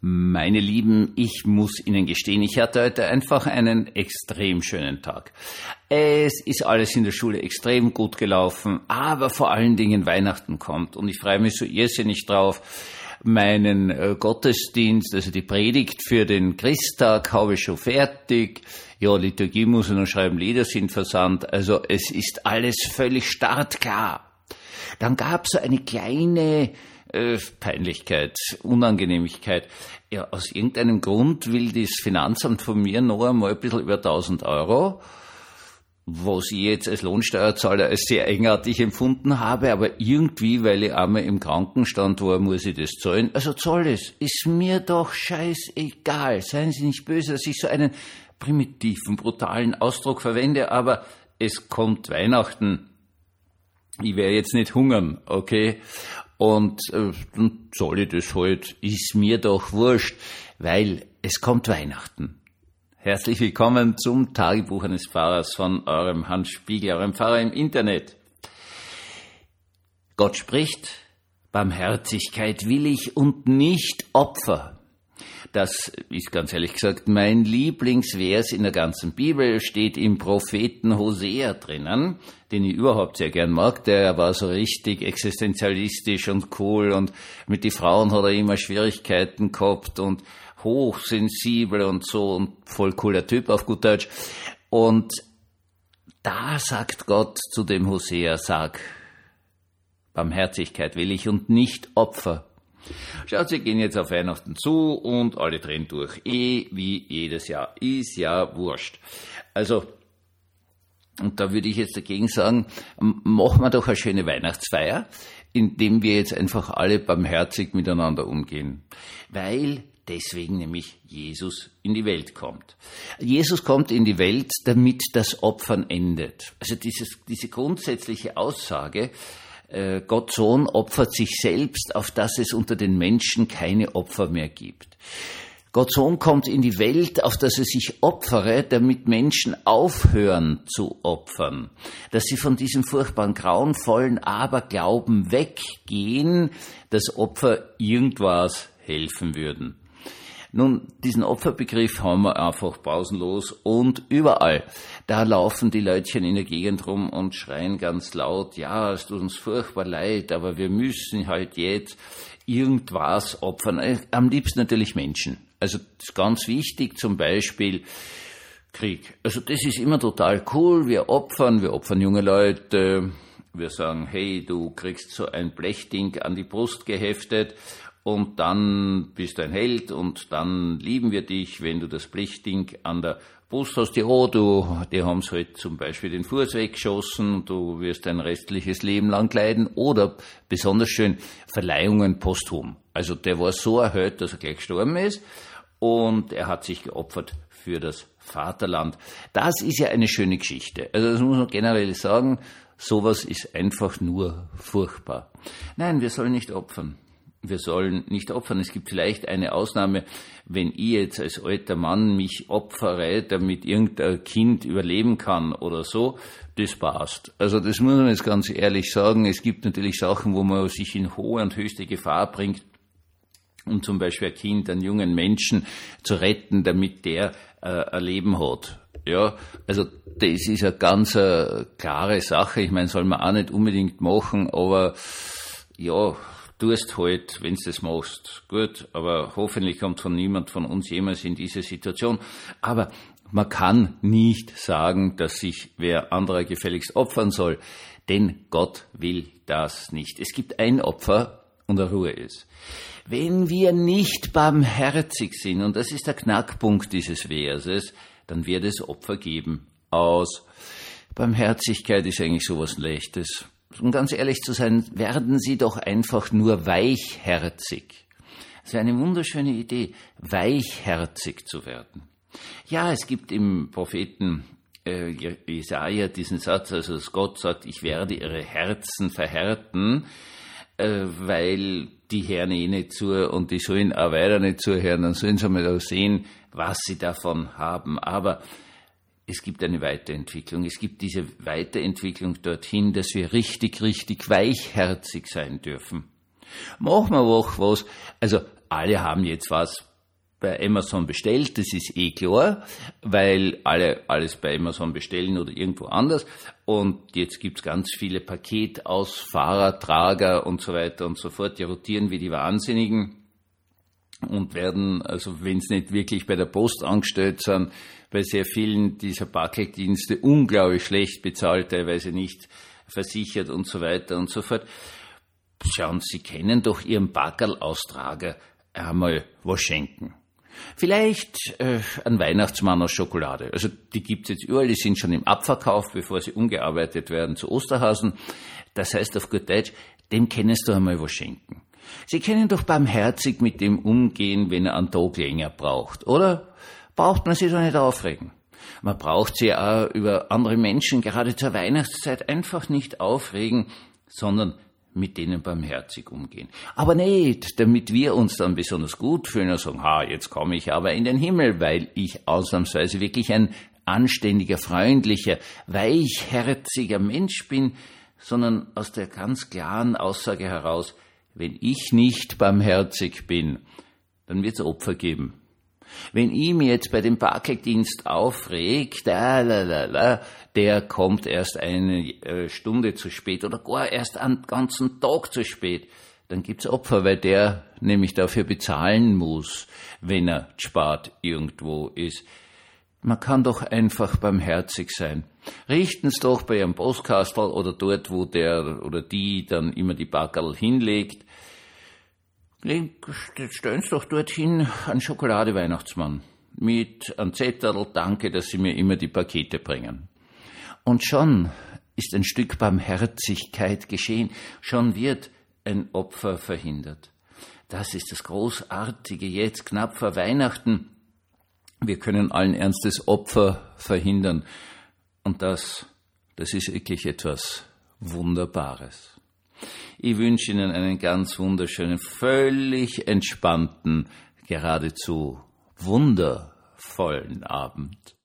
Meine Lieben, ich muss Ihnen gestehen, ich hatte heute einfach einen extrem schönen Tag. Es ist alles in der Schule extrem gut gelaufen, aber vor allen Dingen Weihnachten kommt und ich freue mich so irrsinnig drauf. Meinen äh, Gottesdienst, also die Predigt für den Christtag habe ich schon fertig. Ja, Liturgie muss ich noch schreiben, Lieder sind versandt. Also es ist alles völlig startklar. Dann gab es so eine kleine äh, Peinlichkeit, Unangenehmigkeit. Ja, aus irgendeinem Grund will das Finanzamt von mir noch einmal ein bisschen über 1000 Euro, was ich jetzt als Lohnsteuerzahler als sehr eigenartig empfunden habe, aber irgendwie, weil ich einmal im Krankenstand war, muss ich das zahlen. Also zahl es. Ist mir doch scheißegal. Seien Sie nicht böse, dass ich so einen primitiven, brutalen Ausdruck verwende, aber es kommt Weihnachten. Ich werde jetzt nicht hungern, okay? Und äh, dann soll ich das halt, ist mir doch wurscht, weil es kommt Weihnachten. Herzlich willkommen zum Tagebuch eines Pfarrers von eurem Hans Spiegel, eurem Pfarrer im Internet. Gott spricht, Barmherzigkeit will ich und nicht Opfer. Das ist ganz ehrlich gesagt mein Lieblingsvers in der ganzen Bibel, steht im Propheten Hosea drinnen, den ich überhaupt sehr gern mag. Der war so richtig existenzialistisch und cool und mit den Frauen hat er immer Schwierigkeiten gehabt und hochsensibel und so und voll cooler Typ auf gut Deutsch. Und da sagt Gott zu dem Hosea, sag, Barmherzigkeit will ich und nicht Opfer. Schaut, Sie gehen jetzt auf Weihnachten zu und alle drehen durch. Eh wie jedes Jahr. Ist ja wurscht. Also, und da würde ich jetzt dagegen sagen, machen wir doch eine schöne Weihnachtsfeier, indem wir jetzt einfach alle barmherzig miteinander umgehen. Weil deswegen nämlich Jesus in die Welt kommt. Jesus kommt in die Welt, damit das Opfern endet. Also dieses, diese grundsätzliche Aussage, äh, Gott Sohn opfert sich selbst, auf dass es unter den Menschen keine Opfer mehr gibt. Gott Sohn kommt in die Welt, auf dass er sich opfere, damit Menschen aufhören zu opfern, dass sie von diesem furchtbaren, grauenvollen Aberglauben weggehen, dass Opfer irgendwas helfen würden. Nun, diesen Opferbegriff haben wir einfach pausenlos und überall. Da laufen die Leutchen in der Gegend rum und schreien ganz laut, ja, es tut uns furchtbar leid, aber wir müssen halt jetzt irgendwas opfern. Äh, am liebsten natürlich Menschen. Also das ist ganz wichtig, zum Beispiel Krieg. Also das ist immer total cool. Wir opfern, wir opfern junge Leute. Wir sagen, hey, du kriegst so ein Blechding an die Brust geheftet und dann bist du ein Held und dann lieben wir dich, wenn du das Pflichtding an der Brust hast. Ja, du, die haben es halt zum Beispiel den Fuß weggeschossen, du wirst dein restliches Leben lang leiden oder besonders schön Verleihungen posthum. Also der war so erhöht, dass er gleich gestorben ist und er hat sich geopfert für das Vaterland. Das ist ja eine schöne Geschichte. Also das muss man generell sagen, sowas ist einfach nur furchtbar. Nein, wir sollen nicht opfern wir sollen nicht opfern. Es gibt vielleicht eine Ausnahme, wenn ich jetzt als alter Mann mich opfere, damit irgendein Kind überleben kann oder so, das passt. Also das muss man jetzt ganz ehrlich sagen. Es gibt natürlich Sachen, wo man sich in hohe und höchste Gefahr bringt, um zum Beispiel ein Kind, einen jungen Menschen zu retten, damit der äh, ein Leben hat. Ja, also das ist eine ganz äh, klare Sache. Ich meine, soll man auch nicht unbedingt machen, aber ja, tust halt, wenn du das machst. Gut, aber hoffentlich kommt von niemand von uns jemals in diese Situation. Aber man kann nicht sagen, dass sich wer anderer gefälligst opfern soll, denn Gott will das nicht. Es gibt ein Opfer und Ruhe ist. Wenn wir nicht barmherzig sind, und das ist der Knackpunkt dieses Verses, dann wird es Opfer geben aus. Barmherzigkeit ist eigentlich sowas Leichtes um ganz ehrlich zu sein, werden Sie doch einfach nur weichherzig. Es ist eine wunderschöne Idee, weichherzig zu werden. Ja, es gibt im Propheten äh, Jesaja diesen Satz, also dass Gott sagt, ich werde ihre Herzen verhärten, äh, weil die hören eh nicht zu und die sollen auch weiter nicht zuhören, dann sollen sie mal sehen, was sie davon haben. Aber es gibt eine Weiterentwicklung. Es gibt diese Weiterentwicklung dorthin, dass wir richtig, richtig weichherzig sein dürfen. Machen wir auch was. Also alle haben jetzt was bei Amazon bestellt, das ist eh klar, weil alle alles bei Amazon bestellen oder irgendwo anders. Und jetzt gibt's ganz viele Paketausfahrer, Trager und so weiter und so fort, die rotieren wie die Wahnsinnigen und werden, also wenn es nicht wirklich bei der Post angestellt sind, bei sehr vielen dieser Paketdienste unglaublich schlecht bezahlt, teilweise nicht versichert und so weiter und so fort. Schauen, Sie kennen doch Ihren Backerl-Austrager einmal was schenken. Vielleicht äh, ein Weihnachtsmann aus Schokolade. Also die gibt's jetzt überall, die sind schon im Abverkauf, bevor sie umgearbeitet werden zu Osterhasen. Das heißt auf gut Deutsch, dem kennst du einmal was schenken. Sie können doch barmherzig mit dem umgehen, wenn er einen Tag länger braucht, oder? Braucht man sich doch nicht aufregen. Man braucht sich auch über andere Menschen gerade zur Weihnachtszeit einfach nicht aufregen, sondern mit denen barmherzig umgehen. Aber nicht, damit wir uns dann besonders gut fühlen und sagen, ha, jetzt komme ich aber in den Himmel, weil ich ausnahmsweise wirklich ein anständiger, freundlicher, weichherziger Mensch bin, sondern aus der ganz klaren Aussage heraus, wenn ich nicht barmherzig bin, dann wird es Opfer geben. Wenn ich mir jetzt bei dem Parkdienst aufregt, lalalala, der kommt erst eine äh, Stunde zu spät oder gar erst einen ganzen Tag zu spät, dann gibt's Opfer, weil der nämlich dafür bezahlen muss, wenn er spart irgendwo ist. Man kann doch einfach barmherzig sein. Richten's doch bei Ihrem Postkastel oder dort, wo der oder die dann immer die Backerl hinlegt. Stellen Sie doch dorthin einen Schokolade-Weihnachtsmann mit einem Zettel, danke, dass Sie mir immer die Pakete bringen. Und schon ist ein Stück Barmherzigkeit geschehen, schon wird ein Opfer verhindert. Das ist das Großartige jetzt, knapp vor Weihnachten. Wir können allen Ernstes Opfer verhindern. Und das, das ist wirklich etwas Wunderbares. Ich wünsche Ihnen einen ganz wunderschönen, völlig entspannten, geradezu wundervollen Abend.